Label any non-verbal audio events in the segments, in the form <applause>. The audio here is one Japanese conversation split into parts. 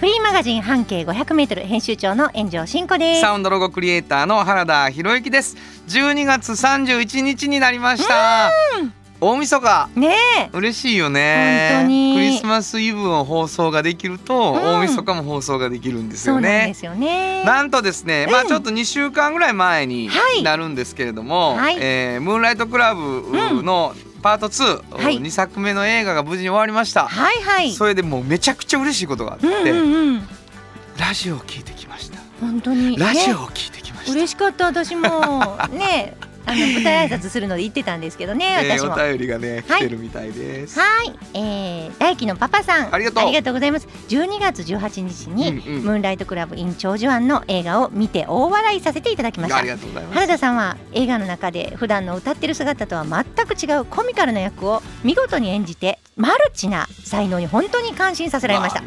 フリーマガジン半径500メートル編集長の炎上真子です。サウンドロゴクリエイターの原田博之です。12月31日になりました。大晦日。ねえ、嬉しいよね。クリスマスイブの放送ができると、ん。大晦日も放送ができるんですよね。なんですよね。なんとですね、まあうんちょっと2週間ぐらい前にはい。なるんですけれども、はい。えームーンライトクラブのパート2、はい2作目の映画が無事に終わりました、はいはい。それでもうめちゃくちゃ嬉しいことがあって、うんうんうん。ラジオを聞いてきました本当に。ねラジオを聞いてきました、嬉しかった私も <laughs> ねあの舞台挨拶するので言ってたんですけどねえー私も。お便りがねはい。来てるみたいです、はい、えー、大輝のパパさん。ありがとう。ございます。12月18日に、ムーンライトクラブ in 長寿庵の映画を見て大笑いさせていただきました。ありがとうございます。原田さんは映画の中で普段の歌ってる姿とは全く違うコミカルな役を見事に演じてマルチな才能に本当に感心させられました。わ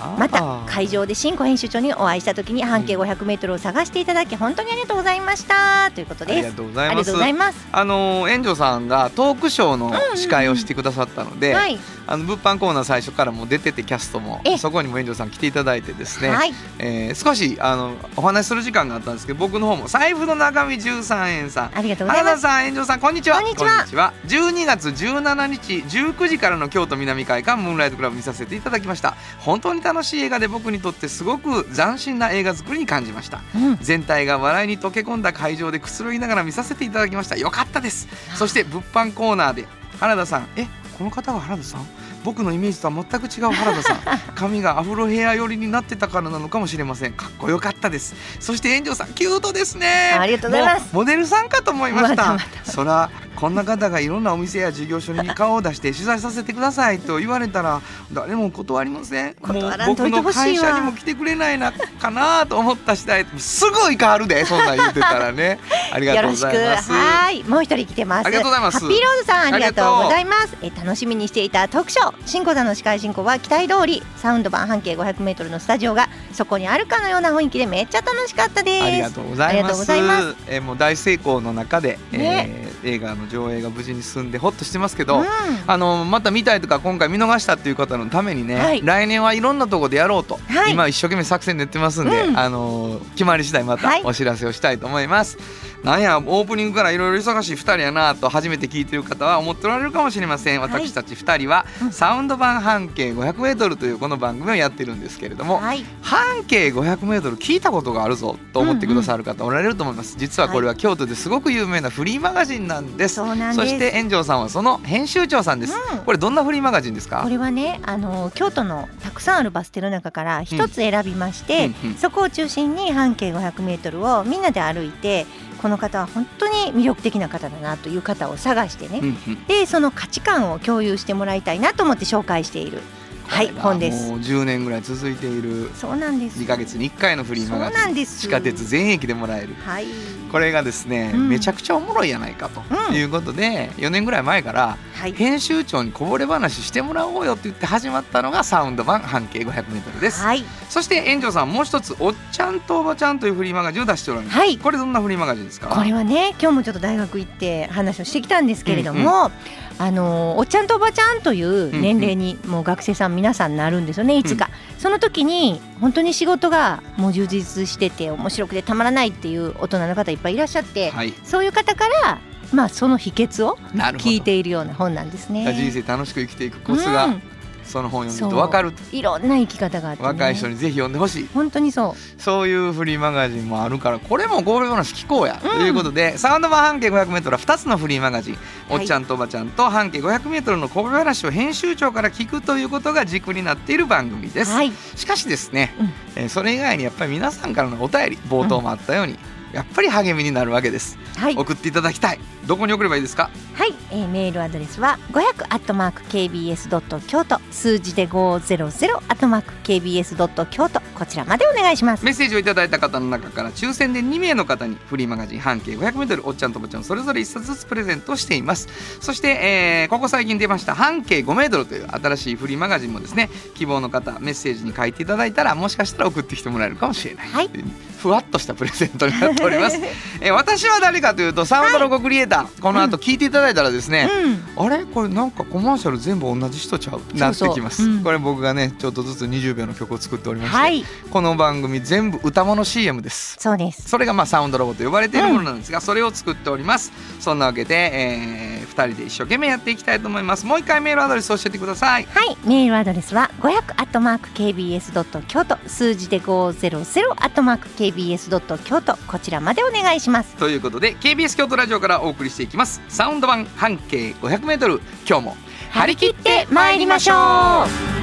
あまた会場で新庫編集長にお会いした時に半径 500m を探していただき本当にありがとうございました。ということです。ありがとうございます。あのー、炎上さんがトークショーの司会をしてくださったので、はい。あの物販コーナー最初からもう出ててキャストもえそこにも炎上さん来ていただいてですね、はい。えー少しあのお話しする時間があったんですけど僕の方も財布の中身13円さん。ありがとうございます。さん炎上さんこんにちは。こんにちは。12月17日19時からの京都南海館ムーンライトクラブ見させていただきました。本当に楽しい映画で僕にとってすごく斬新な映画作りに感じました。うん。全体が笑いに溶け込んだ会場でくつろぎながら見させていただきました。よかったです。そして物販コーナーで原田さん。えこの方が原田さん？僕のイメージとは全く違う原田さん。<laughs> 髪がアフロヘア寄りになってたからなのかもしれません。かっこよかったです。そして炎上さんキュートですね。ありがとうございます。モデルさんかと思いました。そらこんな方がいろんなお店や事業所に顔を出して取材させてくださいと言われたら誰も断りません。もう僕の会社にも来てくれないなかなと思った次第すぐ行かはるでそんなん言ってたらね。<laughs> ありがとうごよろしく。ざいますはい。もう一人来てます。ありがとうございます。ハッピーロードさんありがとううございます。え楽しみにしていたトークショー新子座の司会進行は期待通りサウンド版半径 500m のスタジオがそこにあるかのような雰囲気でめっちゃ楽しかったです。ありがとうございます。ざいます。えーもう大成功の中で、ねえー映画の上映が無事に進んでほっとしてますけど、うん。あのまた見たいとか今回見逃したっていう方のためにね、はい。来年はいろんなとこでやろうと、はい。今一生懸命作戦練ってますんで、うん。あの決まり次第まはい。たお知らせをしたいと思います。なんやオープニングからいろいろ忙しい2人やなと初めて聞いてる方は思っておられるかもしれません。私たち2人は、うん。サウンド版半径 500m というこの番組をやってるんですけれども、はい。半径 500m 聞いたことがあるぞと思ってくださる方おられると思います、実はこれは京都ですごく有名なフリーマガジンなんです、そうなんです。そして炎上さんはその編集長さんです、うん。これどんなフリーマガジンですか？これはねあの京都のたくさんあるバス停の中から一つ選びまして、うんうん。そこを中心に半径 500m をみんなで歩いてこの方は本当に魅力的な方だなという方を探してね、うんうん。でその価値観を共有してもらいたいなと思って紹介しているはい本です。もう10年ぐらい続いているそうなんです。2ヶ月に1回のフリーマガジン。なんです。地下鉄全駅でもらえる。はい。これがですね、うん。めちゃくちゃおもろいやないかと。うん。いうことで、4年ぐらい前からはい。編集長にこぼれ話してもらおうよって言って始まったのがサウンド版半径 500m です、はい。そして園長さんもう一つ「おっちゃんとおばちゃん」というフリーマガジンを出しておられます、はい。これどんなフリーマガジンですか？これはね今日もちょっと大学行って話をしてきたんですけれども、あのおっちゃんとおばちゃんという年齢にもう学生さん皆さんなるんですよねいつか、その時に本当に仕事がもう充実してて面白くてたまらないっていう大人の方いっぱいいらっしゃって、はい。そういう方からまあその秘訣を聞いているような本なんですね。人生楽しく生きていくコツが、うんその本読むと分かるいろんな生き方があって、ね、若い人にぜひ読んでほしい。本当にそう。そういうフリーマガジンもあるからこれもこれ話聞こうや、うん。ということでサウンド版半径 500m は2つのフリーマガジン、おっちゃんとおばちゃんと半径 500m のこぼれ話を編集長から聞くということが軸になっている番組です、はい。しかしですね、うん。えーそれ以外にやっぱり皆さんからのお便り冒頭もあったように、やっぱり励みになるわけです、はい。送っていただきたい。どこに送ればいいですか？はい、えーメールアドレスは500アットマーク kbs ドット京都。数字で500アットマーク kbs ドット京都こちらまでお願いします。メッセージをいただいた方の中から抽選で2名の方にフリーマガジン半径 500m おっちゃんとぼっちゃんそれぞれ1冊ずつプレゼントしています。そして、えーここ最近出ました半径 5m という新しいフリーマガジンもですね希望の方メッセージに書いていただいたらもしかしたら送ってきてもらえるかもしれない、はい。ふわっとしたプレゼントになっております、<laughs> えー私は誰かというとサウンドロゴクリエイター、この後聞いていただいたらですね、うん、あれ？これなんかコマーシャル全部同じ人ちゃう？なってきます。うん。これ僕がねちょっとずつ20秒の曲を作っておりまして、はい、この番組全部歌物 CM です。そうです。それがまあサウンドロゴと呼ばれているものなんですが、それを作っております。そんなわけで、え2人で一生懸命やっていきたいと思います。もう一回メールアドレス教えてください。はい、メールアドレスは500アットマーク kbs ドット京都。数字で500アットマーク kbs ドット京都。こちらまでお願いします。ということで KBS 京都ラジオからお送りしていきます。サウンド版半径 500m 今日も張り切って参りましょう。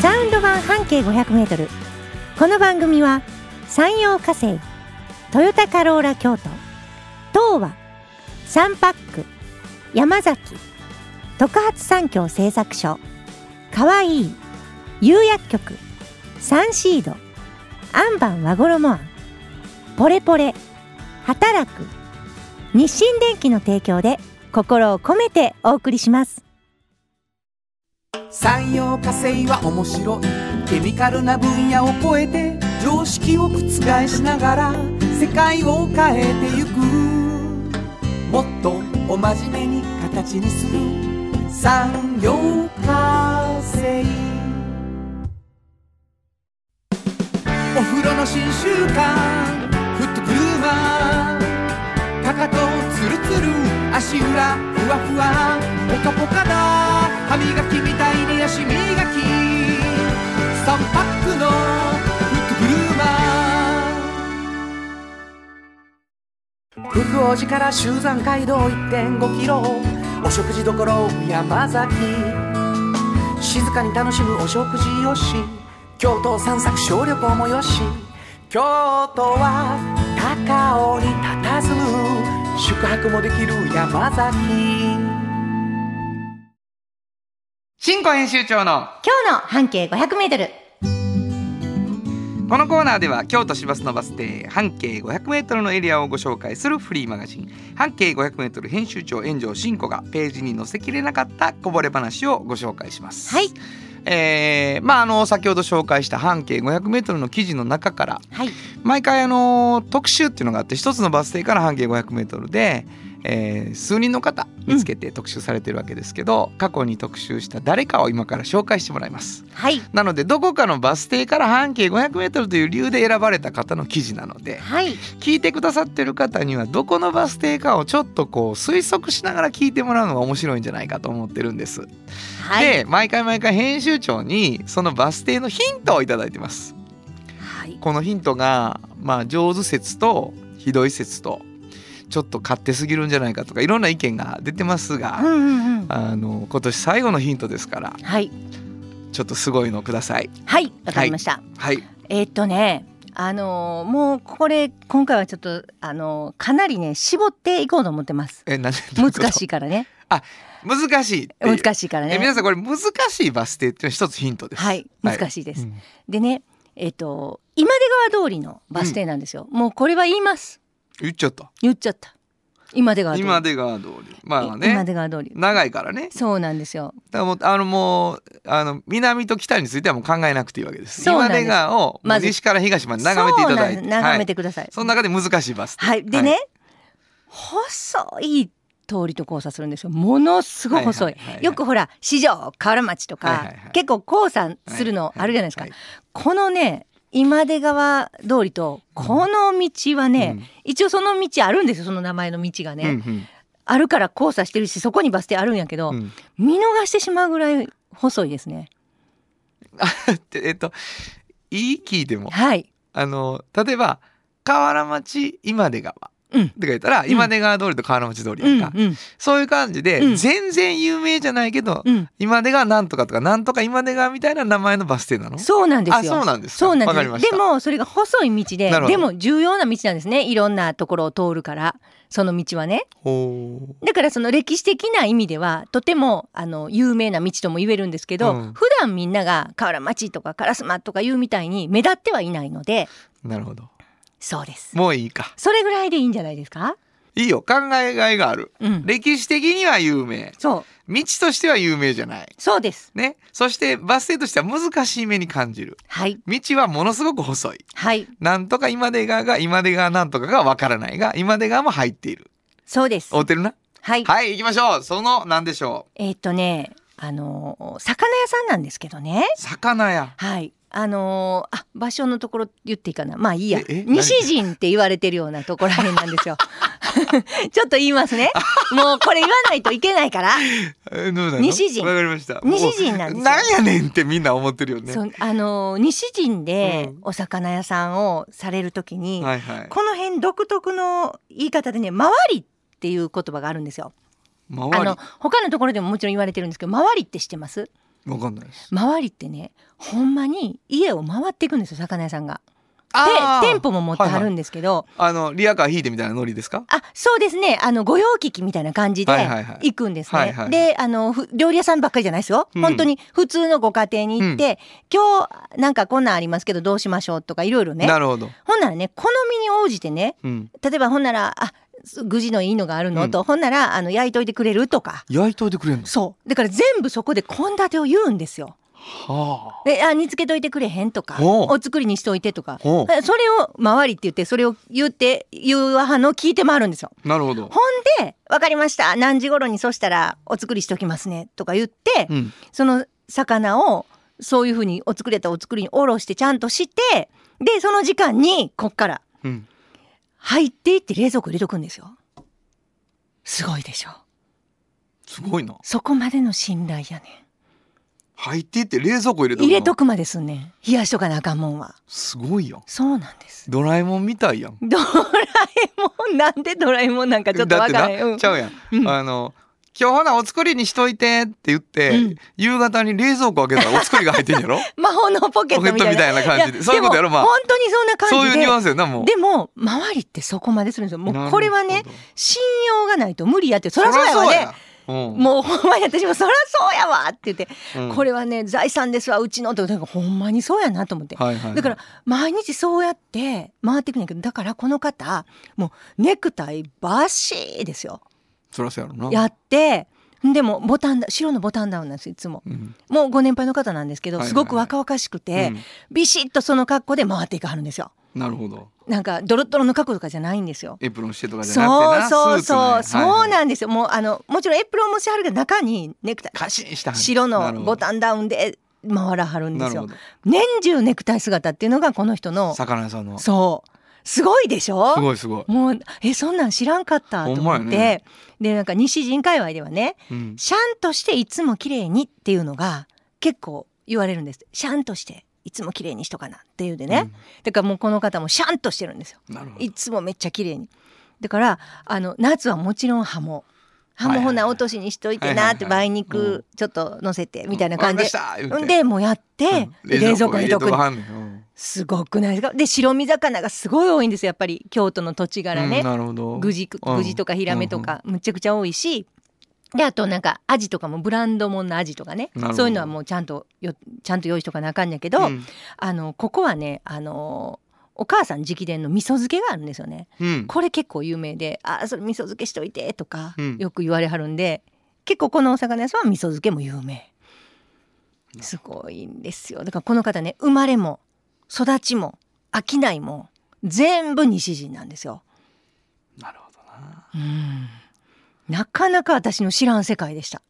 サウンド版半径500メートル。この番組は山陽火星、トヨタカローラ京都、東和、サンパック、山崎、特発産業製作所、かわいい、釉薬局、サンシード、アンバン和衣あん、ポレポレ、働く、日清電機の提供で心を込めてお送りします。産業化成は面白い。ケミカルな分野を超えて常識を覆しながら世界を変えてゆくもっとお真面目に形にする産業化成お風呂の新習慣。フットグルーマーかかとツルツル。足裏。ふわふわ。ポカポカだ王寺から集山街道1.5キロ。お食事処山崎。静かに楽しむお食事よし。京都散策小旅行もよし。京都は高尾に佇む。宿泊もできる山崎。新庫編集長の今日の半径500メートル。このコーナーでは京都市バスのバス停半径 500m のエリアをご紹介するフリーマガジン半径 500m 編集長炎上真子がページに載せきれなかったこぼれ話をご紹介します。はい。えーまああの先ほど紹介した半径 500m の記事の中からはい。毎回あの特集っていうのがあって一つのバス停から半径 500m で、えー数人の方見つけて特集されてるわけですけど、過去に特集した誰かを今から紹介してもらいます。はい。なのでどこかのバス停から半径 500m という理由で選ばれた方の記事なのではい。聞いてくださってる方にはどこのバス停かをちょっとこう推測しながら聞いてもらうのが面白いんじゃないかと思ってるんです。はい。で毎回毎回編集長にそのバス停のヒントをいただいてます。はい。このヒントがまあ上手説とひどい説とちょっと勝手すぎるんじゃないかとかいろんな意見が出てますが、うんうんうん。あの今年最後のヒントですからはい。ちょっとすごいのください。はい。わかりました。はい。えーっとね。あのーもうこれ今回はちょっとあのーかなりね絞っていこうと思ってます。え、なんで難しいからね。難しい。難しいからね。え皆さんこれ難しいバス停っていうのは一つヒントです。はい。難しいです。うんでね。えーっと今出川通りのバス停なんですよ。もうこれは言います。言っちゃった。言っちゃった。今出川通り。今出川通り。まあ今ね。出川通り。長いからね。そうなんですよ。だからもうあのもうあの南と北についてはもう考えなくていいわけです。今そうなんです出川をもまずう西から東まで眺めていただいて、そうなんです眺めはいてください。その中で難しいバス停。はい、でね、細い通りと交差するんですよ。ものすごい細い。はいはいはいはいよくほら四条河原町とか、はいはいはい結構交差するのあるじゃないですか。はいはいこのね今出川通りとこの道はね、うん。一応その道あるんですよその名前の道がね、うんうん。あるから交差してるしそこにバス停あるんやけど、うん。見逃してしまうぐらい細いですね。<laughs> でえっといい聞いても。はい。あの例えば河原町今出川。うんって書いたら、今出川通りと河原町通りやんか、そういう感じで、うん。全然有名じゃないけど、うん。今出川なんとかとかなんとか今出川みたいな名前のバス停なの？そうなんですよ。あそうなんですか。そうなんですわかりました。でもそれが細い道ででも重要な道なんですね。いろんなところを通るからその道はね。だからその歴史的な意味ではとてもあの有名な道とも言えるんですけど、うん。普段みんなが河原町とか烏丸とか言うみたいに目立ってはいないのでなるほどそうです。もういいか。それぐらいでいいんじゃないですか？いいよ。考えがいがある。うん。歴史的には有名。そう。道としては有名じゃない。そうです。ね。そしてバス停としては難しい目に感じる。はい。道はものすごく細い。はい。なんとか今出川が今出川なんとかがわからないが今出川も入っている。そうです。合うてるな？はい、はい行きましょう。その何でしょえーっとねあの魚屋さんなんですけどね。う魚屋。はい。あのーあ場所のところ言っていいかな。まあいいや。ええ西陣って言われてるようなところらへんなんですよ。<laughs> ちょっと言いますね。もうこれ言わないといけないから。西陣。わかりました。西陣なんですなんやねんってみんな思ってるよね。あのー西陣でうん。お魚屋さんをされるときに、はいはい。この辺独特の言い方でね「回り」っていう言葉があるんですよ。周り？あの他のところでももちろん言われてるんですけど「回り」って知ってます？わかんないです。回りってねほんまに家を回っていくんですよ魚屋さんが。で店舗も持ってはるはいはいんですけど、あのリアカー引いてみたいなノリですか？あそうですね。あの御用聞きみたいな感じではいはいはい。行くんですね。はいはいであのふ料理屋さんばっかりじゃないですよ、うん。本当に普通のご家庭に行って、今日なんかこんなんありますけどどうしましょうとかいろいろね。なるほど。ほんならね好みに応じてねうん。例えばほんならあ具地のいいのがあるの、とほんならあの焼いといてくれるとか焼いといてくれんのそうだから全部そこで献立を言うんですよ。はあであ煮つけといてくれへんとかほうお作りにしといてとかそれを周りって言ってそれを言って言うはの聞いて回るんですよ。なるほどほんで「分かりました何時頃にそしたらお作りしときますね」とか言って、うんその魚をそういうふうにお作りやったらお作りにおろしてちゃんとしてでその時間にこっからうん入っていって冷蔵庫入れとくんですよ。すごいでしょ。すごいな。そこまでの信頼やね入っていって冷蔵庫入れんとくの？入れとくまですんねん。冷やしとかなあかんもんは。すごいやん。そうなんです。ドラえもんみたいやん。ドラえもん。なんでドラえもんなんかちょっとわからへん、ちゃうやん、うん。あの今日ほなお作りにしといてって言って、うん。夕方に冷蔵庫開けたらお作りが入ってんやろ？<laughs> 魔法のポケットみたいな。ポケットみたいな感じで。そういうことやろまあ。も本当にそんな感じで。そういうニュアンスやなもう。でも周りってそこまでするんですよ。もうこれはね信用がないと無理やって。そりゃそうやわね。うん。もうほんまに私もそりゃそうやわって言って、うん。これはね財産ですわうちのって。ほんまにそうやなと思って、はいはいはい。だから毎日そうやって回っていくんやけどだからこの方もうネクタイバシーですよそりゃそうやろな。やってでもボタンダ白のボタンダウンなんですいつも。うん。もうご年配の方なんですけどすごく若々しくて、うん。ビシッとその格好で回っていかはるんですよ。なるほど。なんかドロッドロの格好とかじゃないんですよ。エプロンしてとかじゃなくてなそうそうそう、そう。なんですよ。もうあのもちろんエプロンもしはるけど中にネクタイ。白のボンタンダウンで回らはるんですよ。年中ネクタイ姿っていうのがこの人の魚屋さんの。すそうすごいでしょ？ごいすごい、もうえそんなん知らんかったと思って、やね。でなんか西陣界隈ではねうん、シャンとしていつも綺麗にっていうのが結構言われるんです。シャンとしていつも綺麗にしとかなっていうでね、だからもうこの方もシャンとしてるんですよ。いつもめっちゃ綺麗に。だからあの夏はもちろんハモハモほな落としにしといてなって梅肉ちょっと乗せてみたいな感じで。でもうやって、冷蔵庫にとく。すごくないですか？で白身魚がすごい多いんですよやっぱり京都の土地柄ね、うんなるほど。ぐじうん。ぐじとかヒラメとかむちゃくちゃ多いし。であとなんかアジとかもブランドもんのアジとかね。そういうのはもうちゃんとよちゃんと用意しとかなあかんやけど、うん。あのここはねあのお母さん直伝の味噌漬けがあるんですよね。うん。これ結構有名で「あそれ味噌漬けしといて」とかうん。よく言われはるんで、結構このお魚屋さんは味噌漬けも有名。すごいんですよ。だからこの方ね生まれも育ちも商いも全部西陣なんですよ。なるほどな。うん。なかなか私の知らん世界でした。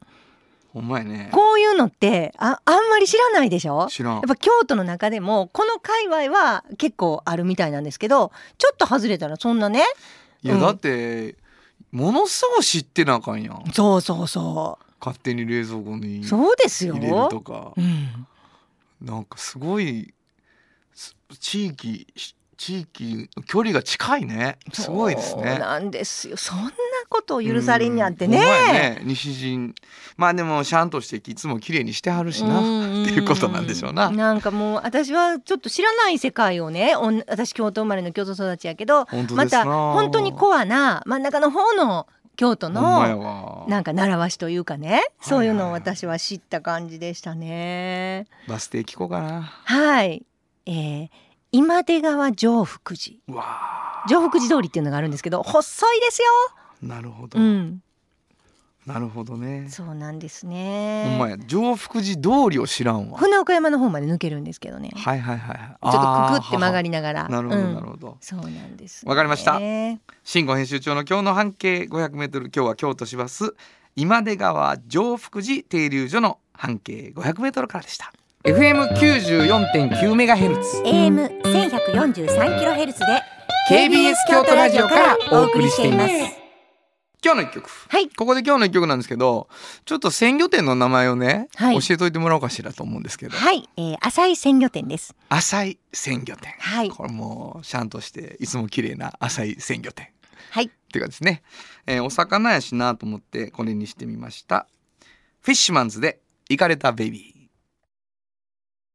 ほんまやね。こういうのってああんまり知らないでしょ？知らん。やっぱ京都の中でもこの界隈は結構あるみたいなんですけどちょっと外れたらそんなね？うん。いやだってものすごい知ってなあかんやん。そうそうそ勝手に冷蔵庫にうそうですよ。入れるとか。うん、なんかすごいす地域し地域距離が近いね。すごいですね。なんですよ。そんなことを許されんにゃってね。ね。西陣。まあでもシャンとしていつも綺麗にしてはるしな。うん。っていうことなんでしょうな。なんかもう私はちょっと知らない世界をねおん私京都生まれの京都育ちやけどまた本当にコアな真ん中の方の京都のわ。なんか習わしというかねそういうのを私は知った感じでしたね。バス停聞こうかな。はい、えー、今出川上福寺。上福寺通りっていうのがあるんですけど細いですよ。ーなるほど、うん、なるほどね。そうなんですほんね。まや。上福寺通りを知らんわ。船岡山の方まで抜けるんですけどね。ちはいはいはいはい。ょっとくくって曲がりりながら。なるほどうん。なるほど、そうなんです、わかりました。ね新語編集長の今日の半径 500m 今日は京都市バス。今出川上福寺停留所の半径 500m からでした。FM94.9 メガヘルツ。AM 1143キロヘルツで KBS 京都ラジオからお送りしています今日の一曲。はい。ここで今日の一曲なんですけどちょっと鮮魚店の名前をね、はい。教えといてもらおうかしらと思うんですけど。はい、えー、浅い鮮魚店です。浅い鮮魚店。はい。これもうシャンとしていつも綺麗な浅い鮮魚店。はい、っていうかですね、えーお魚やしなと思ってこれにしてみました。フィッシュマンズでイカれたベビー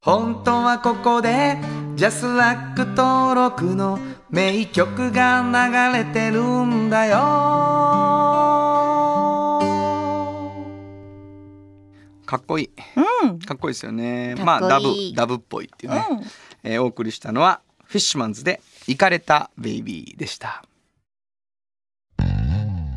本当はここでジャスラック登録の名曲が流れてるんだよ。かっこいい。うん、かっこいいですよね。まあダブダブっぽいっていうね、うん、えーお送りしたのはフィッシュマンズでイカれたベイビーでした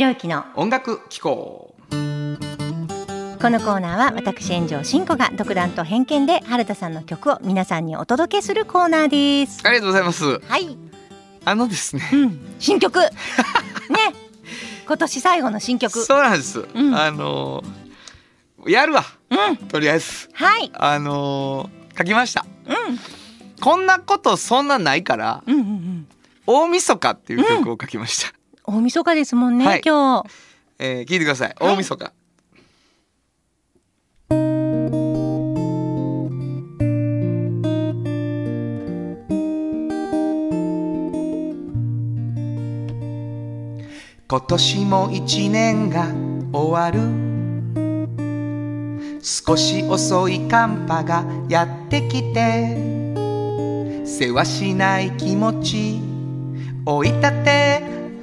原田博之の音楽機構。このコーナーは私炎上真子が独断と偏見で原田さんの曲を皆さんにお届けするコーナーです。ありがとうございます。はい、あのですね。うん、新曲。<laughs> ね。今年最後の新曲。そうなんです、ん。あのーやるわ。うん。とりあえず。はい。あのー書きました。うん。こんなことそんなないからうんうんうん。大晦日っていう曲を書きました、大晦日ですもんね、はい。今日。えー聞いてください。はい。大晦日、今年も一年が終わる。少し遅い寒波がやってきて。世話しない気持ち。追い立て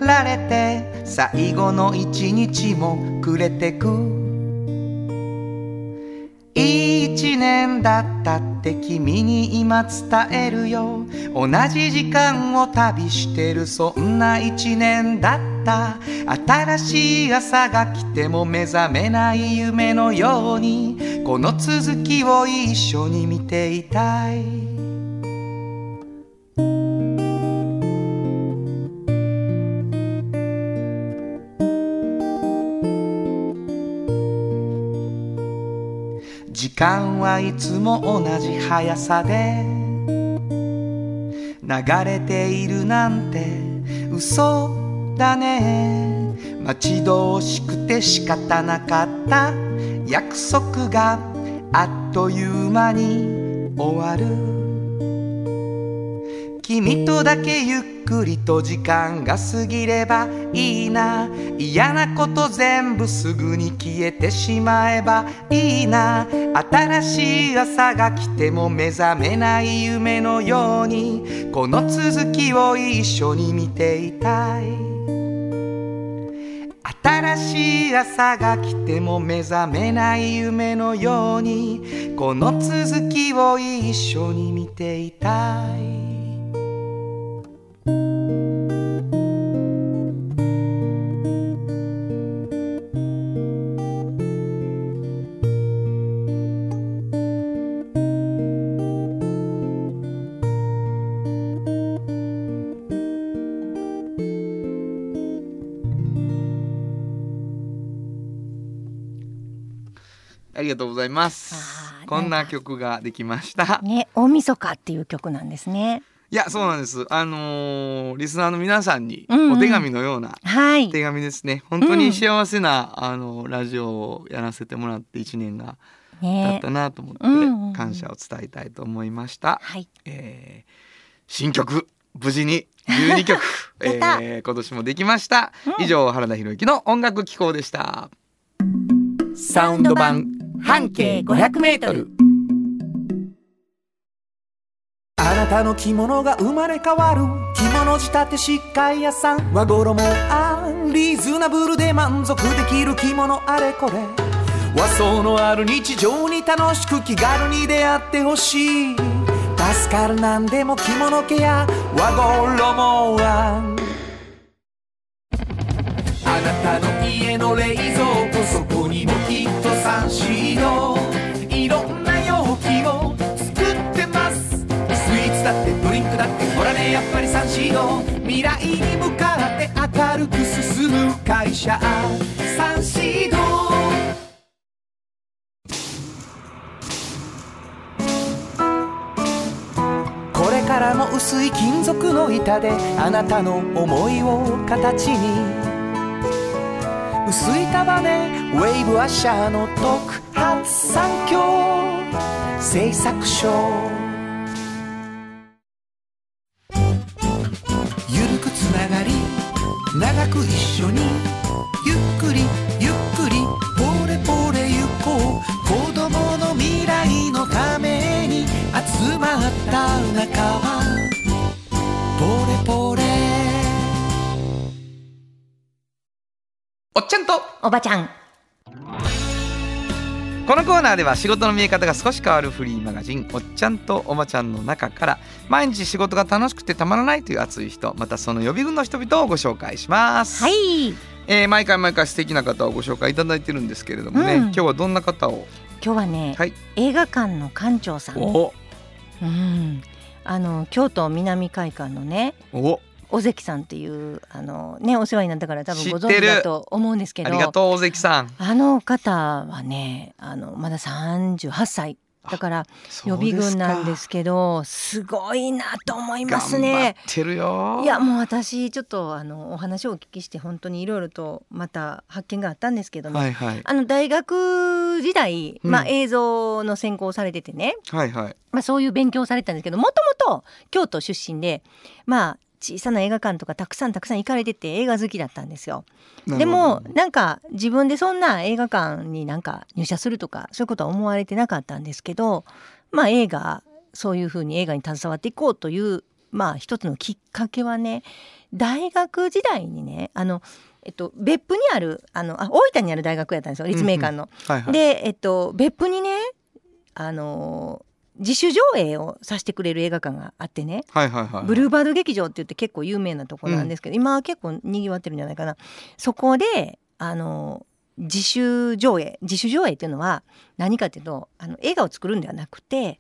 られて最後の一日も暮れてく。一年だったって君に今伝えるよ。同じ時間を旅してる。そんな一年だった。新しい朝が来ても目覚めない夢のように。この続きを一緒に見ていたい。間はいつも同じ速さで。流れているなんて嘘だね。待ち遠しくて仕方なかった。約束があっという間に終わる。君とだけゆっくりと時間が過ぎればいいな。嫌なこと全部すぐに消えてしまえばいいな。新しい朝が来ても目覚めない夢のようにこの続きを一緒に見ていたい。新しい朝が来ても目覚めない夢のようにこの続きを一緒に見ていたい。りがとうございます。こんな曲ができました。ね大晦日っていう曲なんですね。いやそうなんです。あのーリスナーの皆さんにうんうん。お手紙のようなはい。手紙ですね。本当に幸せな、あのラジオをやらせてもらって1年が経っねたなと思ってうんうんうん。感謝を伝えたいと思いました、はい。えー新曲無事に12曲、<laughs> えー今年もできました、うん。以上原田博之の音楽機構でした。サウンド版半径500メートル。あなたの着物が生まれ変わる。着物仕立て疾患屋さん。和衣あんリーズナブルで満足できる着物。あれこれ。和装のある日常に楽しく気軽に出会ってほしい。助かるなんでも着物ケア和衣あん。あなたの家の冷蔵庫こにもきっとサンシードいろんな容器を作ってます。スイーツだってドリンクだってほらねやっぱりサンシード未来に向かって明るく進む会社。サンシードこれからも薄い金属の板であなたの思いを形に。薄い束ねウェーブアッシャーの特発産業製作所ゆるくつながり長く一緒にゆっくりゆっくりポレポレゆこう。子供の未来のために集まった仲間。おっちゃんと。おばちゃん。このコーナーでは仕事の見え方が少し変わるフリーマガジン「おっちゃんとおばちゃん」の中から毎日仕事が楽しくてたまらないという熱い人またその予備軍の人々をご紹介します。はい。えー毎回毎回素敵な方をご紹介いただいてるんですけれどもね、うん。今日はどんな方を？今日はね、はい。映画館の館長さん。お。うん。あの京都南会館のねお尾関さんっていうあのねお世話になったから多分ご存知だと思うんですけどありがとう大関さん。あの方はねあのまだ38歳だから予備軍なんですけどすごいなと思いますね。頑張ってるよ。いやもう私ちょっとあのお話をお聞きして本当にいろいろとまた発見があったんですけどね、はいはいあの大学時代、まあ、うん映像の専攻されててね、はいはい。まあ、そういう勉強をされてたんですけどもともと京都出身でまあ小さな映画館とかたくさんたくさん行かれてて映画好きだったんですよ。でもなんか自分でそんな映画館になんか入社するとかそういうことは思われてなかったんですけどまあ映画そういうふうに映画に携わっていこうというまあ一つのきっかけはね大学時代にねあの、えっと、別府にあるあのあ大分にある大学やったんですよ立命館の。で、えっと、別府にねあの自主上映をさせてくれる映画館があってね。はいはいはい。ブルーバード劇場って言って結構有名なとこなんですけど、今は結構にぎわってるんじゃないかな。そこであの自主上映自主上映っていうのは何かっていうとあの映画を作るんではなくて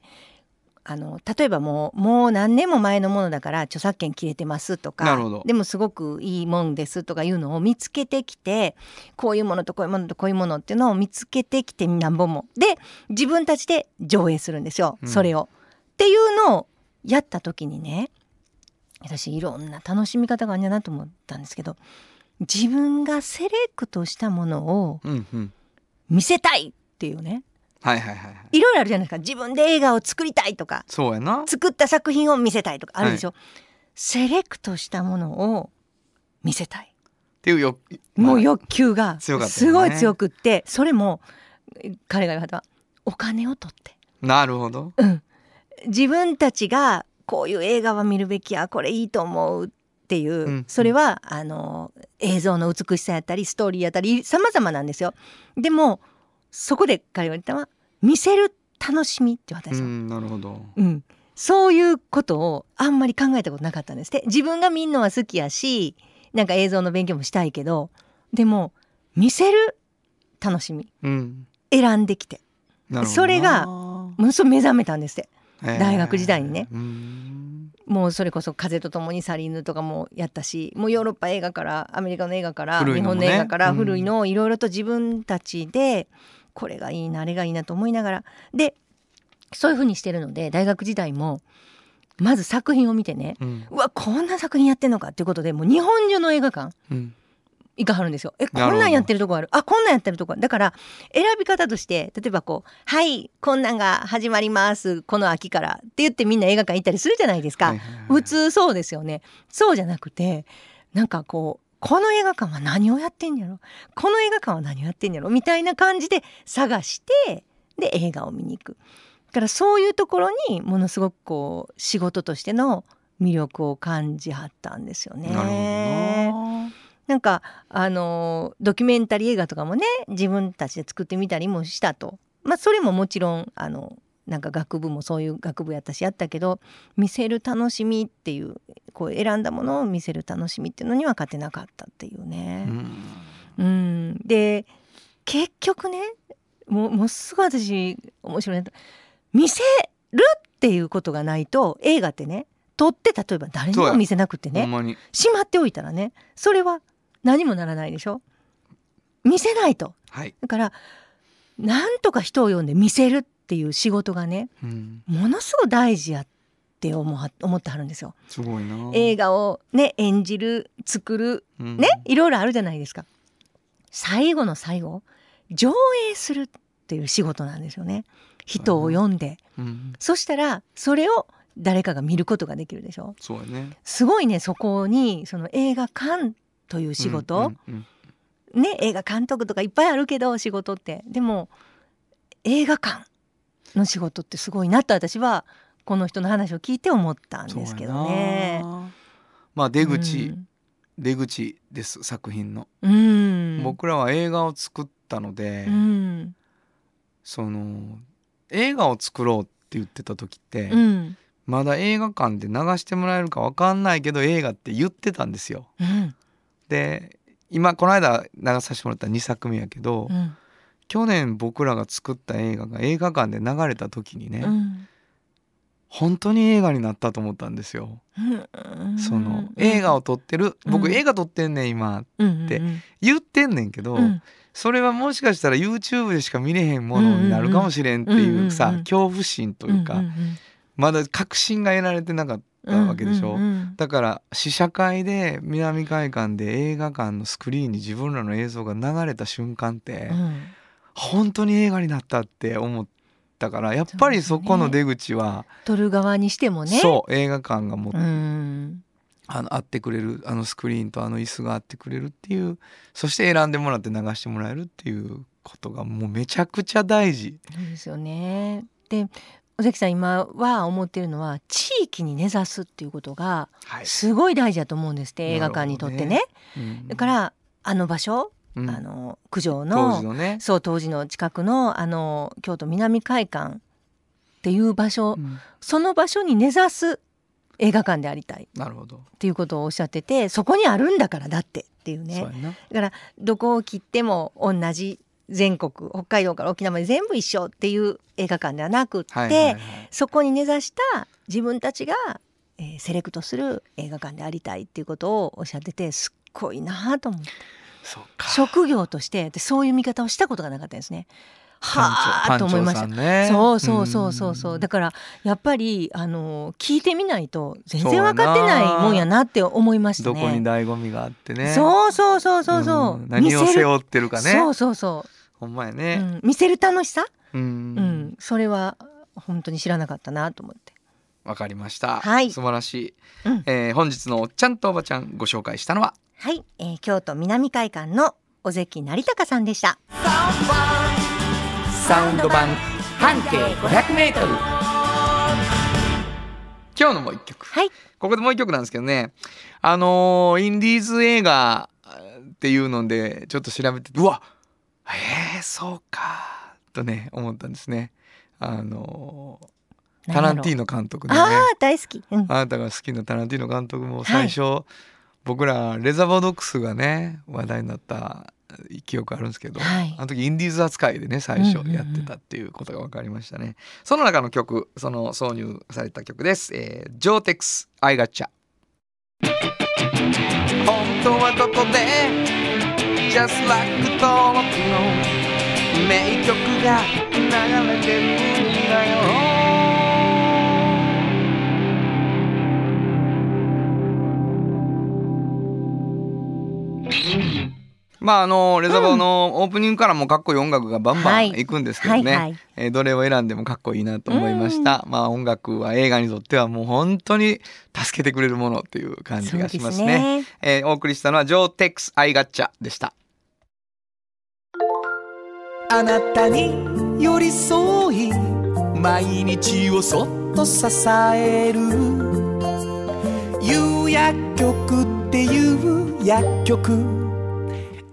あの例えばもうもう何年も前のものだから著作権切れてますとかでもすごくいいもんですとかいうのを見つけてきてこういうものとこういうものとこういうものっていうのを見つけてきて何本もで自分たちで上映するんですよ、うんそれを。っていうのをやった時にね私いろんな楽しみ方があるんやなと思ったんですけど自分がセレクトしたものをうんうん。見せたいっていうねはいはいはいはいい。ろいろあるじゃないですか。自分で映画を作りたいとかそうやな。作った作品を見せたいとかあるでしょ、セレクトしたものを見せたい。っていうよもうまあ欲求がすごい強くってそれも彼が言われたお金を取って。なるほど。うん、自分たちがこういう映画は見るべきやこれいいと思うっていう、うん。それはあの映像の美しさやったりストーリーやったり様々なんですよ。でもそこで彼が言ったのは見せる楽しみって言われたんですよ。うんなるほど。うん。そういうことをあんまり考えたことなかったんですって。自分が見るのは好きやしなんか映像の勉強もしたいけどでも見せる楽しみ。うん。選んできて。なるほどな。それがものすごい目覚めたんですって。大学時代にね。うん。もうそれこそ「風と共に去り犬」とかもやったしもうヨーロッパ映画からアメリカの映画から、ね。本の映画からうん。古いのをいろいろと自分たちでこれがいいなあれがいいなと思いながら。でそういうふうにしてるので大学時代もまず作品を見てねうん。うわこんな作品やってんのかっていうことでもう日本中の映画館うん。行かはるんですよ。えこんなんやってるとこある？あこんなんやってるとこある。だから選び方として例えばこう「はいこんなんが始まりますこの秋から」って言ってみんな映画館行ったりするじゃないですか。普通そうですよね。そうじゃなくてなんかこうこの映画館は何をやってんやろ？この映画館は何をやってんやろ？みたいな感じで探してで映画を見に行く。だからそういうところにものすごくこう仕事としての魅力を感じはったんですよね。なんかあのドキュメンタリー映画とかもね自分たちで作ってみたりもしたと。まあそれももちろんあのなんか学部もそういう学部やったしやったけど見せる楽しみっていうこう選んだものを見せる楽しみっていうのには勝てなかったっていううね。ん。うん、で結局ねもうもうすぐ私面白いなと。見せるっていうことがないと映画ってね撮って例えば誰にも見せなくてねしまっておいたらねそれは何もならないでしょ？見せないと。はい。だからなんとか人を呼んで見せるっていう仕事がねうん。ものすごい大事やって思は思ってはるんですよ。すごいな。映画をね演じる作るうん。ねいろいろあるじゃないですか。最後の最後上映するっていう仕事なんですよね。人を呼んで。うん。そしたらそれを誰かが見ることができるでしょ。そうやね。すごいねそこにその映画館という仕事、うんうん。ね映画監督とかいっぱいあるけど仕事って。でも映画館の仕事ってすごいなと私はこの人の話を聞いて思ったんですけどやね。なまあ出口出口です作品の。うん、うん、僕らは映画を作ったのでうん。その映画を作ろうって言ってた時ってうん。まだ映画館で流してもらえるかわかんないけど映画って言ってたんですよ。うん。で今この間流させてもらった2作目やけど、うん去年僕らが作った映画が映画館で流れた時にね、うん。本当に映画になったと思ったんですよ。うん。その映画を撮ってる、僕うん。映画撮ってんねん今ってうん言ってんねんけど、うん。それはもしかしたら YouTube でしか見れへんものになるかもしれんっていうさ、恐怖心というか、まだ確信が得られてなかったわけでしょ。だから試写会で南海館で映画館のスクリーンに自分らの映像が流れた瞬間って、うん本当に映画になったって思ったからやっぱりそこの出口は撮る側にしてもねそう,、映画館がも、うんあの合ってくれるあのスクリーンとあの椅子が合ってくれるっていうそして選んでもらって流してもらえるっていうことがもうめちゃくちゃ大事。そうですよね。で尾関さん今は思ってるのは地域に根ざすっていうことがはいすごい大事だと思うんですって映画館にとってね。うんだからあの場所、うん。あの九条当の時のね、そう当時の近くのあの京都南会館っていう場所、うん。その場所に根ざす映画館でありたいなるほど、っていうことをおっしゃっててそこにあるんだからだってっていうね。だからどこを切っても同じ全国北海道から沖縄まで全部一緒っていう映画館ではなくって、はいはいはい。そこに根ざした自分たちが、えーセレクトする映画館でありたいっていうことをおっしゃっててすっごいなと思って職業としてでそういう見方をしたことがなかったですね。はあと思いました。ね。そうそうそうそうそう、ん。だからやっぱりあの聞いてみないと全然分かってないもんやなって思いましたね。どこに醍醐味があってね。そうそうそうそうそう、ん。何を見せる背負ってるかね。そうそうそほんまやうねん、見せる楽しさ、うん。うん、それは本当に知らなかったなと思って。わかりました、はい。素晴らしい、うん。えー本日のおっちゃんとおばちゃんご紹介したのははい、えー京都南会館の尾関成隆さんでした。サウンド版半径 500m 今日のもう一曲。はい、ここでもう一曲なんですけどね。あのーインディーズ映画っていうのでちょっと調べてうわえー、そうかとね思ったんですね。あのータランティーノ。ノ監督でね。ああ、大好き。うん、あなたが好きなタランティーノ監督も最初、僕らレザーバードックスがね話題になった記憶あるんですけど、はい。あの時インディーズ扱いでね最初うんうんうん。やってたっていうことが分かりましたね、その中の曲その挿入された曲です、えー、ジョーテックス「アイガチャ」本当はどこで Just like 登録の名曲が流れてるまああのレザーバーのオープニングからもかっこいい音楽がバンバはい。ンいくんですけどね、はいはい。えーどれを選んでもかっこいいなと思いました、まあ音楽は映画にとってはもう本当に助けてくれるものっていう感じがしますね。えーお送りしたのはジョーテックスアイガッチャでした。あなたに寄り添い毎日をそっと支える。夕薬局っていう薬局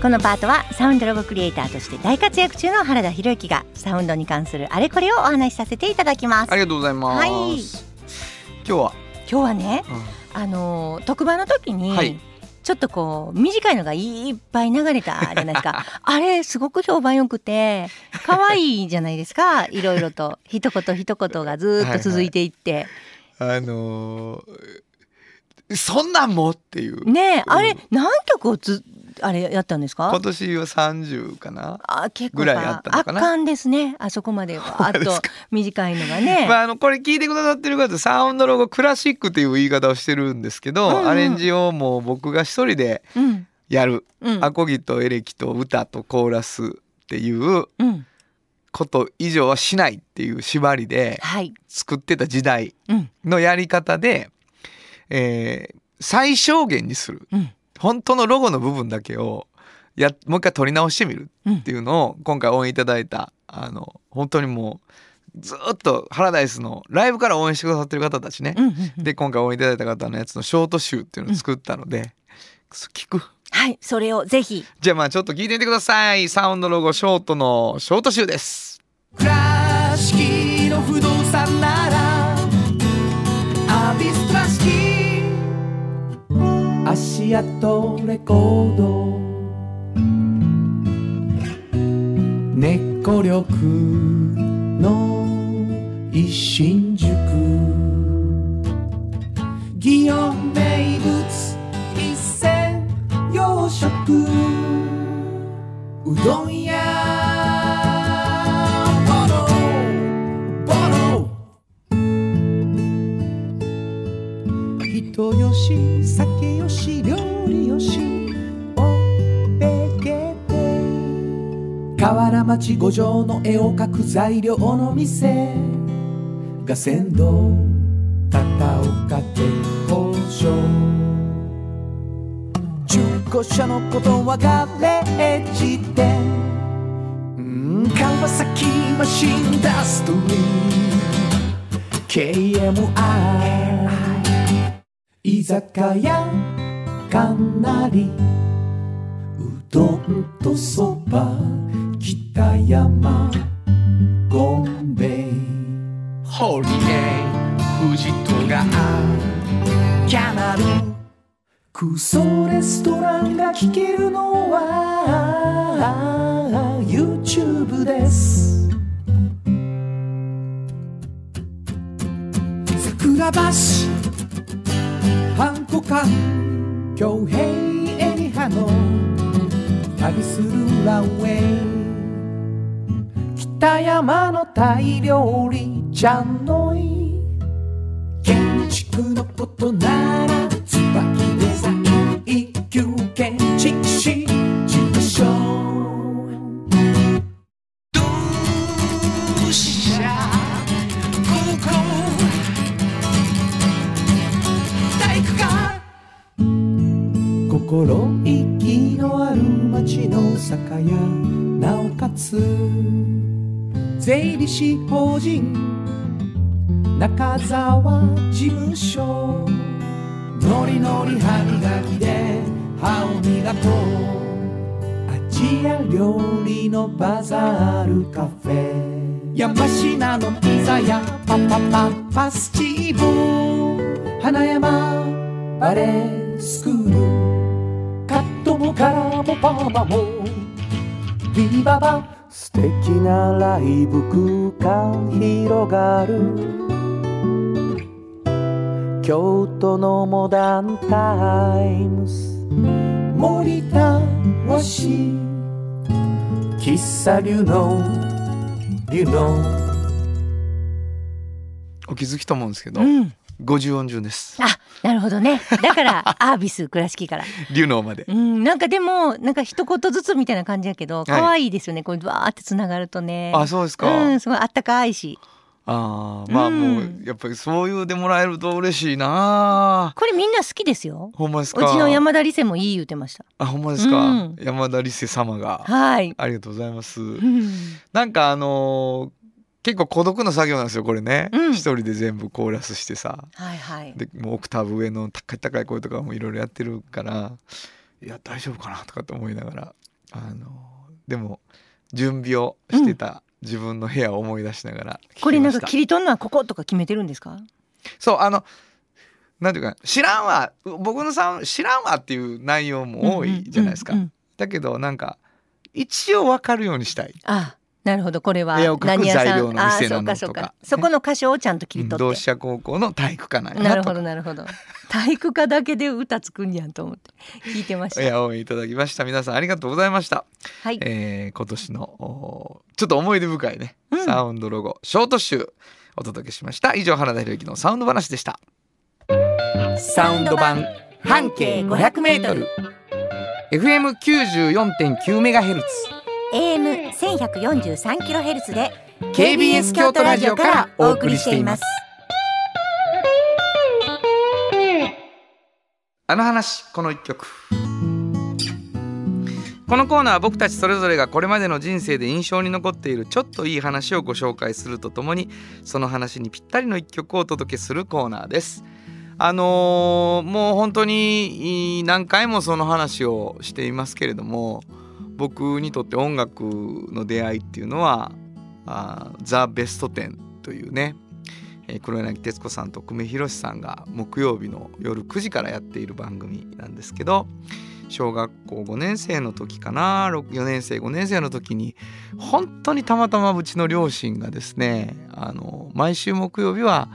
このパートはサウンドロゴクリエイターとして大活躍中の原田博之がサウンドに関するあれこれをお話しさせていただきます。ありがとうございます、はい。今日は、今日はねうん。あのー特番の時に、はい。ちょっとこう短いのがいっぱい流れたじゃないですか。<laughs> あれすごく評判良くて可愛いじゃないですか。いろいろと。<laughs> 一言一言がずーっと続いていって、あのーそんなんもっていう。ねえあれうん。何曲をつあれやったんですか？今年は30かな？あ結構ぐらいやったのかな？圧巻ですね。あそこまでは。<laughs> あと短いのがね、<laughs> まあ、あのこれ聞いてくださってる方サウンドロゴクラシックっていう言い方をしてるんですけど、うんうん。アレンジをもう僕が一人でうん。やる、うん。アコギとエレキと歌とコーラスっていううん。こと以上はしないっていう縛りではい。作ってた時代うん。のやり方で、えー最小限にする。うん本当のロゴの部分だけをやもう一回撮り直してみるうんっていうのを今回応援いただいたあの本当にもうずっとハラダイスのライブから応援してくださってる方たちね、うんうんうん。で今回応援いただいた方のやつのショート集っていうのを作ったので、聞く？はいそれをぜひ。じゃあまあちょっと聞いてみてください。サウンドロゴショートのショート集です。倉敷の不動産足跡レコード。猫力の一新宿祇園名物一銭洋食。うどん屋。人よし酒よし料理よしおべけて。河原町五条の絵を描く材料の店。が鮮度高岡鉄工所。中古車のことはガレージ店川崎マシンダストリー。KMI 居酒屋かなりうどんとそば北山ゴンベイ。ホリデー藤戸がキャナル。クソレストランが聞けるのは YouTube です。桜橋ハンコか。京平エリハの旅するランウェイ北山のタイ料理じゃんのい。建築のことなら椿心意気のある町の酒屋なおかつ税理士法人中沢事務所のりのり歯磨きで歯を磨こう。アジア料理のバザールカフェ。山科のピザやパパパパスチーボ花山バレースクール。カラーもパーマも。ビババ素敵なライブ空間広がる。京都のモダンタイムス森田和紙喫茶流の流の。お気づきと思うんですけど、うん50音順です。あなるほどね。だから <laughs> アービス倉敷から。竜能まで。うんなんかでもなんか一言ずつみたいな感じやけどい。可愛いですよね。こうわーってつながるとね。あそうですか、うんすごいあったかいし。あーまあうん。もうやっぱりそういうでもらえると嬉しいなこれみんな好きですよ。ほんまですか。うちの山田理瀬もいい言ってました。あほんまですか、うん。山田理瀬様が。はい。ありがとうございます。うん。なんかあのー結構孤独な作業なんですよこれね、うん。一人で全部コーラスしてさ。はいはい。でもうオクターブ上の高い高い声とかもいろいろやってるからいや大丈夫かなとかって思いながらあのでも準備をしてた自分の部屋を思い出しながら聞きました。これなんか切り取るのはこことか決めてるんですか？そうあのなんていうか知らんわ。僕のさん知らんわっていう内容も多いじゃないですか、うんうんうんだけどなんか一応分かるようにしたい。あなるほど。これは絵を描く何屋さん？材料の店なそうかそうとか。かそこの箇所をちゃんと切り取って。同志社高校の体育科なんやなるほどなるほど。体育科だけで歌作んやんと思って。聞いてました。いや応援いただきました。皆さんありがとうございました、はい。えー今年のちょっと思い出深いね、うん。サウンドロゴショート集お届けしました。以上原田博之のサウンド話でした。サウンド版半径 500m FM94.9 メガヘルツ AM 1143キロヘルツで KBS 京都ラジオからお送りしています。あの話この一曲。このコーナーは僕たちそれぞれがこれまでの人生で印象に残っているちょっといい話をご紹介するとともにその話にぴったりの一曲をお届けするコーナーです。あのーもう本当にい何回もその話をしていますけれども僕にとって音楽の出会いっていうのはザ・ベスト10というね、黒柳徹子さんと久米宏さんが木曜日の夜9時からやっている番組なんですけど小学校5年生の時かな4年生5年生の時に本当にたまたまうちの両親がですねあの毎週木曜日は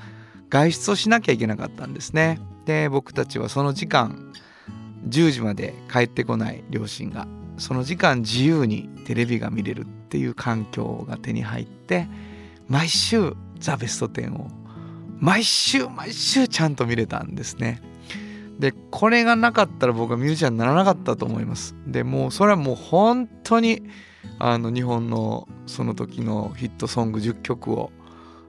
外出をしなきゃいけなかったんですね。で僕たちはその時間10時まで帰ってこない両親がその時間自由にテレビが見れるっていう環境が手に入って毎週「ザ・ベスト10」を毎週毎週ちゃんと見れたんですね。でこれがなかったら僕はミュージシャンにならなかったと思います。でもうそれはもう本当にあの日本のその時のヒットソング10曲を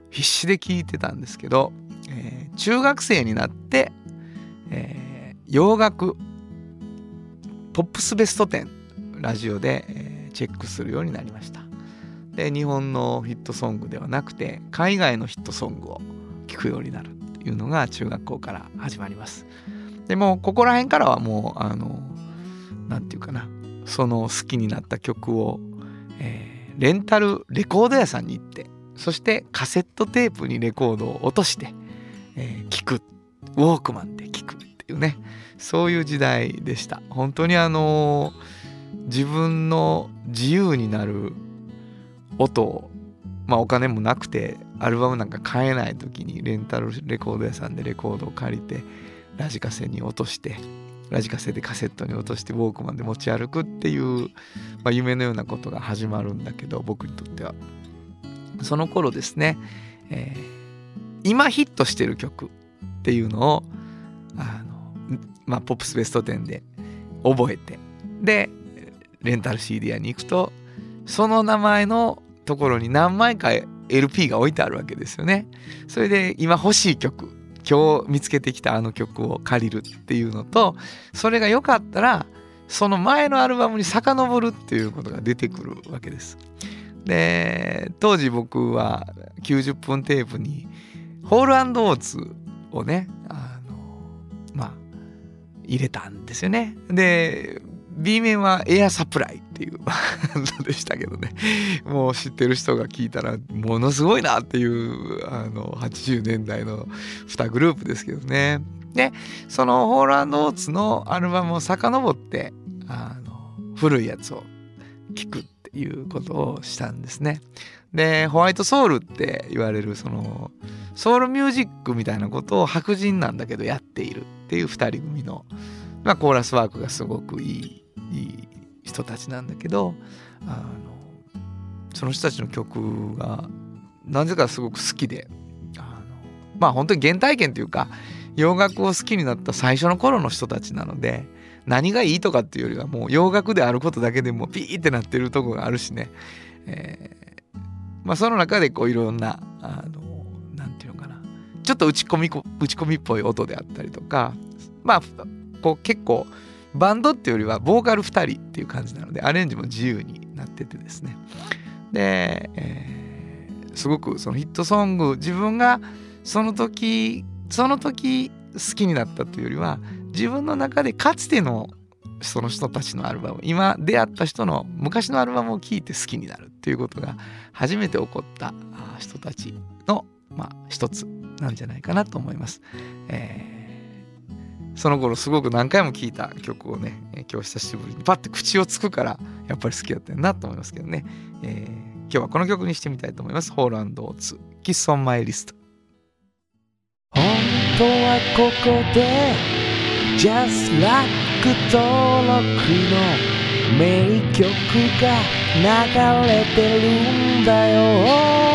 必死で聴いてたんですけど、えー中学生になって、えー洋楽ポップスベスト10ラジオで、チェックするようになりました。で日本のヒットソングではなくて海外のヒットソングを聴くようになるっていうのが中学校から始まります。でもここら辺からはもうあの何て言うかなその好きになった曲を、えー、レンタルレコード屋さんに行ってそしてカセットテープにレコードを落として、えー、聞くウォークマンで聞くっていうねそういう時代でした本当にあのー、自分の自由になる音をまあお金もなくてアルバムなんか買えない時にレンタルレコード屋さんでレコードを借りてラジカセに落としてラジカセでカセットに落としてウォークマンで持ち歩くっていう、まあ、夢のようなことが始まるんだけど僕にとっては。その頃ですね、えー、今ヒットしてる曲っていうのをあの、まあ、ポップスベスト10で覚えてでレンタル CD 屋に行くとその名前のところに何枚か LP が置いてあるわけですよね。それで今欲しい曲今日見つけてきたあの曲を借りるっていうのとそれが良かったらその前のアルバムに遡るっていうことが出てくるわけです。で当時僕は90分テープにホールオーツをねあのまあ入れたんですよね。で B 面はエアサプライっていうバンドでしたけどね。もう知ってる人が聞いたらものすごいなっていうあの80年代の2グループですけどね。でそのホーランド・オーツのアルバムを遡ってあの古いやつを聴くっていうことをしたんですね。でホワイトソウルって言われるそのソウルミュージックみたいなことを白人なんだけどやっているっていう2人組の、まあ、コーラスワークがすごくいいいい人たちなんだけどあのその人たちの曲がなぜかすごく好きであのまあ本当に原体験というか洋楽を好きになった最初の頃の人たちなので何がいいとかっていうよりはもう洋楽であることだけでもピーってなってるとこがあるしね、えー、まあその中でこういろんなあのなんていうのかな。ちょっと打ち込み打ち込みっぽい音であったりとかまあこう結構バンドっていうよりはボーカル2人っていう感じなのでアレンジも自由になっててですねで、えー、すごくそのヒットソング自分がその時その時好きになったというよりは自分の中でかつてのその人たちのアルバム今出会った人の昔のアルバムを聴いて好きになるっていうことが初めて起こった人たちのまあ一つなんじゃないかなと思います。えーその頃すごく何回も聴いた曲をね、今日久しぶりにパッて口をつくからやっぱり好きだったよなと思いますけどね、えー、今日はこの曲にしてみたいと思います。ホールオーツ、キスオンマイリスト。本当はここで Just Like 登録の名曲が流れてるんだよ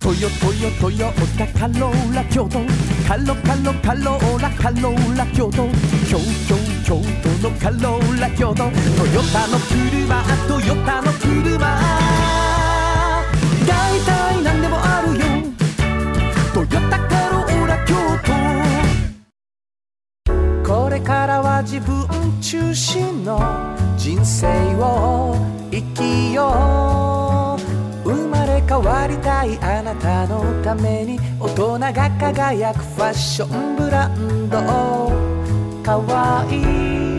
トヨトヨトヨタカローラ京都カロカロカローラカローラ京都京京京都のカローラ京都トヨタの車トヨタの車大体何でもあるよトヨタカローラ京都これからは自分中心の人生を生きよう変わりたいあなたのために大人が輝くファッションブランド。かわいい。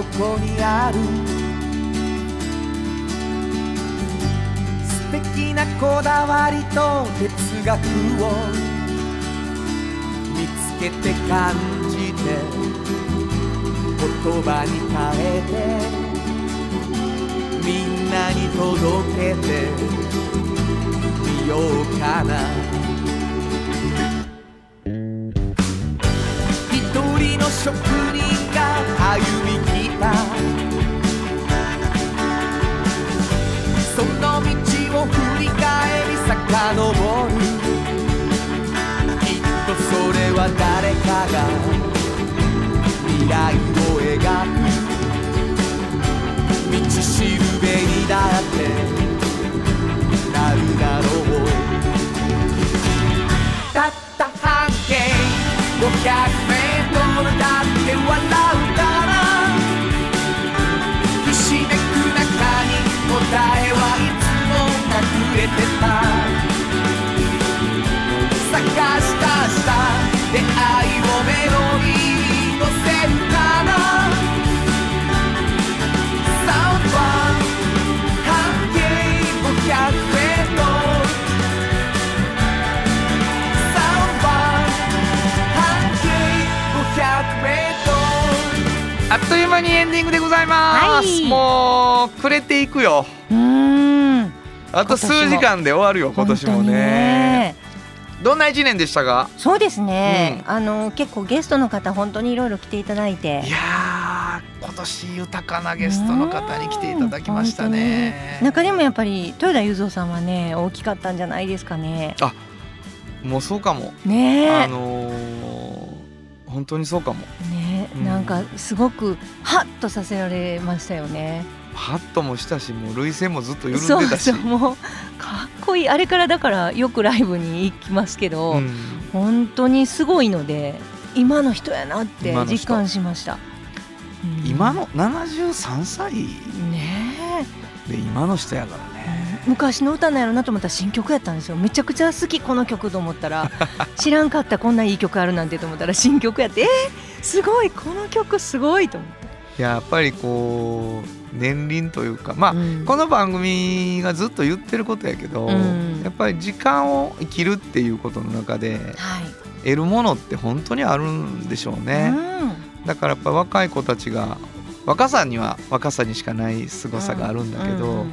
そこにある。的なこだわりと哲学を見つけて感じて言葉に変えてみんなに届けてみようかな。一人の職人が歩みが未来を描く道しるべにだってざいます、はい。もう暮れていくよ。うーん。あと数時間で終わるよ今年も本当にね。どんな一年でしたか？そうですね、あの結構ゲストの方本当にいろいろ来ていただいて。いやー今年豊かなゲストの方に来ていただきましたうんね中でもやっぱり豊田雄三さんはね大きかったんじゃないですかね。もうそうかも、ねえ。あのー本当にそうかも。ねうん。なんかすごくハッとさせられましたよね。ハッともしたしもう涙腺もずっと緩んそうでたし。そうもうかっこいい。あれからだからよくライブに行きますけど、うん。本当にすごいので今の人やなって実感しました、うん。今の73歳。ねで今の人やからえね昔の歌なんやろなと思ったら新曲やったんですよ。めちゃくちゃ好きこの曲と思ったら。<laughs> 知らんかったこんないい曲あるなんてと思ったら新曲やって。えー、すごいこの曲すごいと思って、やっぱりこう年輪というかまあ、うん。この番組がずっと言ってることやけど、うん。やっぱり時間を生きるっていうことの中ではい、得るものって本当にあるんでしょうね、だからやっぱ若い子たちが若さには若さにしかない凄さがあるんだけど、うんうん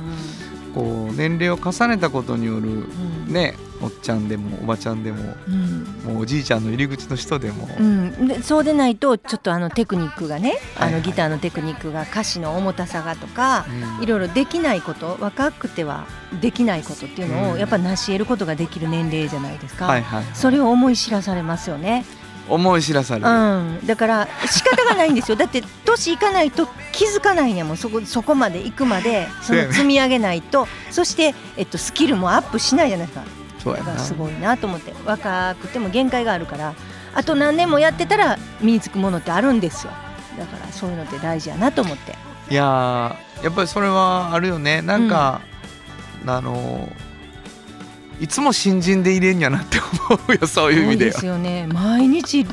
こう年齢を重ねたことによるうん。ねおっちゃんでもおばちゃんでもうん。もうおじいちゃんの入り口の人でも、うん、でそうでないとちょっとあのテクニックがね、あはいはい。のギターのテクニックが歌詞の重たさがとか、うん。いろいろできないこと若くてはできないことっていうのを、うん。やっぱ成し得ることができる年齢じゃないですか、はいはい、それを思い知らされますよね、思い知らされる、うん、だから仕方がないんですよ。<laughs> だって年いかないと気づかないねもん。そこそこまで行くまでその積み上げないと。そして、えっと、スキルもアップしないじゃないですか。そうやな。すごいなと思って。若くても限界があるから。あと何年もやってたら身につくものってあるんですよ。だからそういうのって大事やなと思って。いやーやっぱりそれはあるよね。なんか、あのいつも新人でいれんやなって思うよそういう意味でですよね。毎日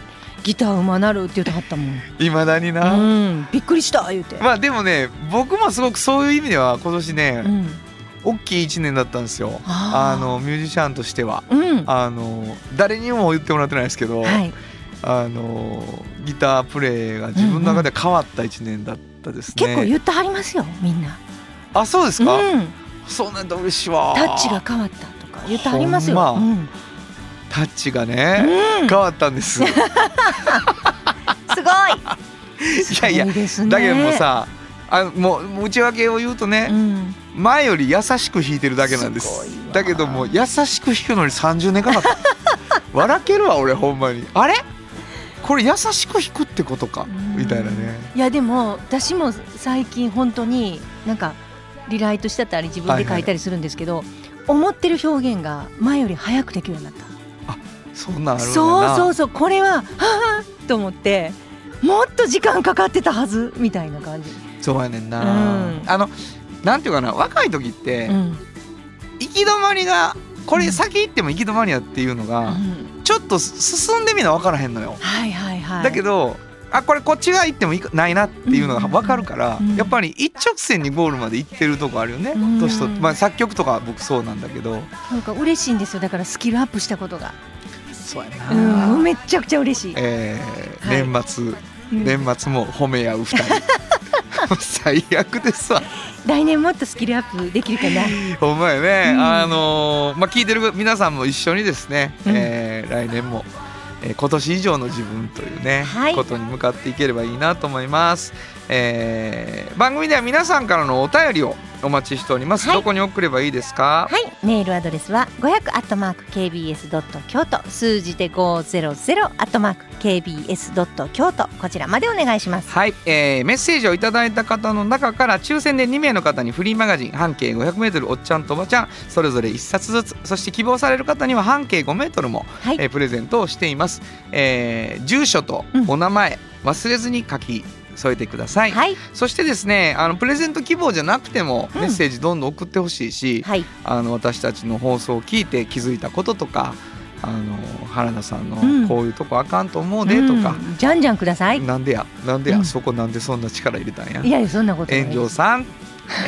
ギターうまなるって言ってはったもん。いまだにな、うん。びっくりした言うて、まあでもね僕もすごくそういう意味では今年ね、うん。大きい1年だったんですよ。あのミュージシャンとしては。うん。あの誰にも言ってもらってないですけど、はい。あのギタープレイが自分の中で変わった1年だったですね、結構言ってはりますよみんな。あそうですうん。か、そうなんだ嬉しいわタッチが変わった言ってはりますよ、ま。うん。タッチがね、うん。変わったんです。いすごい。<laughs> やいやすごですね。だけどもうさあもう内訳を言うとね、うん。前より優しく弾いてるだけなんです。だけどもう優しく弾くのに30年かかった。<laughs> 笑けるわ俺ほんまに。あれ？これ優しく弾くってことか？うん。みたいなね。いやでも私も最近本当になんかリライトしてたり自分で書いたりするんですけど、思ってる表現が前より早くできるようになった。そんなんあるんだな。そうそうそうこれははぁと思ってもっと時間かかってたはずみたいな感じ、そうやねんな、うん。あのなんていうかな若い時って、うん。行き止まりがこれ先行っても行き止まりやっていうのうが、ん。ちょっと進んでみな分からへんのよ、はいはいはい。だけどあこれこっち側行ってもないなっていうのが分かるから、うん。やっぱり一直線にゴールまで行ってるとこあるよね、うん。年とまあ、作曲とか僕そうなんだけど。なんか嬉しいんですよ。だからスキルアップしたことが。そうやな、うん。めっちゃくちゃ嬉しい、えーはい。年末うん。年末も褒め合う二人。最悪ですわ。来年もっとスキルアップできるかな。ほんまやね、うん。あのーまあ聞いてる皆さんも一緒にですね、うん。えー来年も、えー今年以上の自分というね、はい。ことに向かっていければいいなと思います、えー番組では皆さんからのお便りをお待ちしております、はい。どこに送ればいいですか？はい。メールアドレスは500アットマーク KBS ドット京都。数字で500アットマーク KBS ドット京都。こちらまでお願いします。はい、えーメッセージをいただいた方の中から抽選で2名の方にフリーマガジン半径 500m おっちゃんとおばちゃんそれぞれ1冊ずつ。そして希望される方には半径 5m も、はい。えープレゼントをしています、えー住所とうん。お名前、忘れずに書き添えてください、はい。そしてですねあのプレゼント希望じゃなくてもうん。メッセージどんどん送ってほしいし、はい。あの私たちの放送を聞いて気づいたこととかあの原田さんうん。のこういうとこあかんと思うでとか、うん。じゃんじゃんください。なんでやなんでや、うん。そこなんでそんな力入れたんや？いやいやそんなこと炎上さん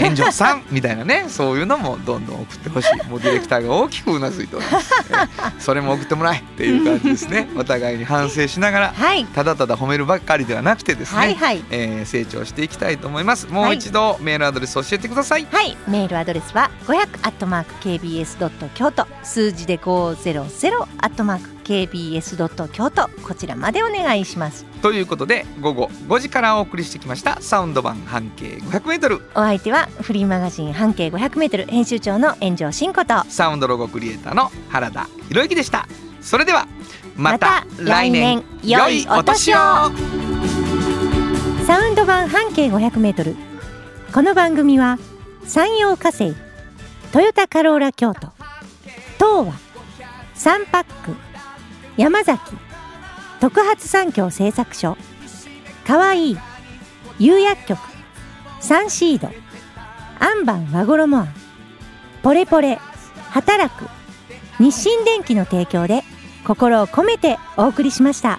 炎上さんみたいなねそういうのもどんどん送ってほしい。<laughs> もうディレクターが大きくうなずいております、えそれも送ってもらえっていう感じですね。お互いに反省しながらはい。ただただ褒めるばっかりではなくてですね、はいはい。えー成長していきたいと思います。もう一度メールアドレス教えてください、はい、メールアドレスは500アットマーク KBS ドット京都。数字で500アットマーク KBS ドット京都こちらまでお願いします。ということで午後5時からお送りしてきましたサウンド版半径 500m お相手はフリーマガジン半径 500m 編集長の炎上真子と。サウンドロゴクリエイターの原田博之でした。それではままたた来年来年良いお年を。サウンド版半径 500m この番組は山陽火星トヨタカローラ京都東和サンパック山崎特発産業製作所かわいい釉薬局サンシードアンバン和衣アポレポレ働く日清電機の提供で心を込めてお送りしました。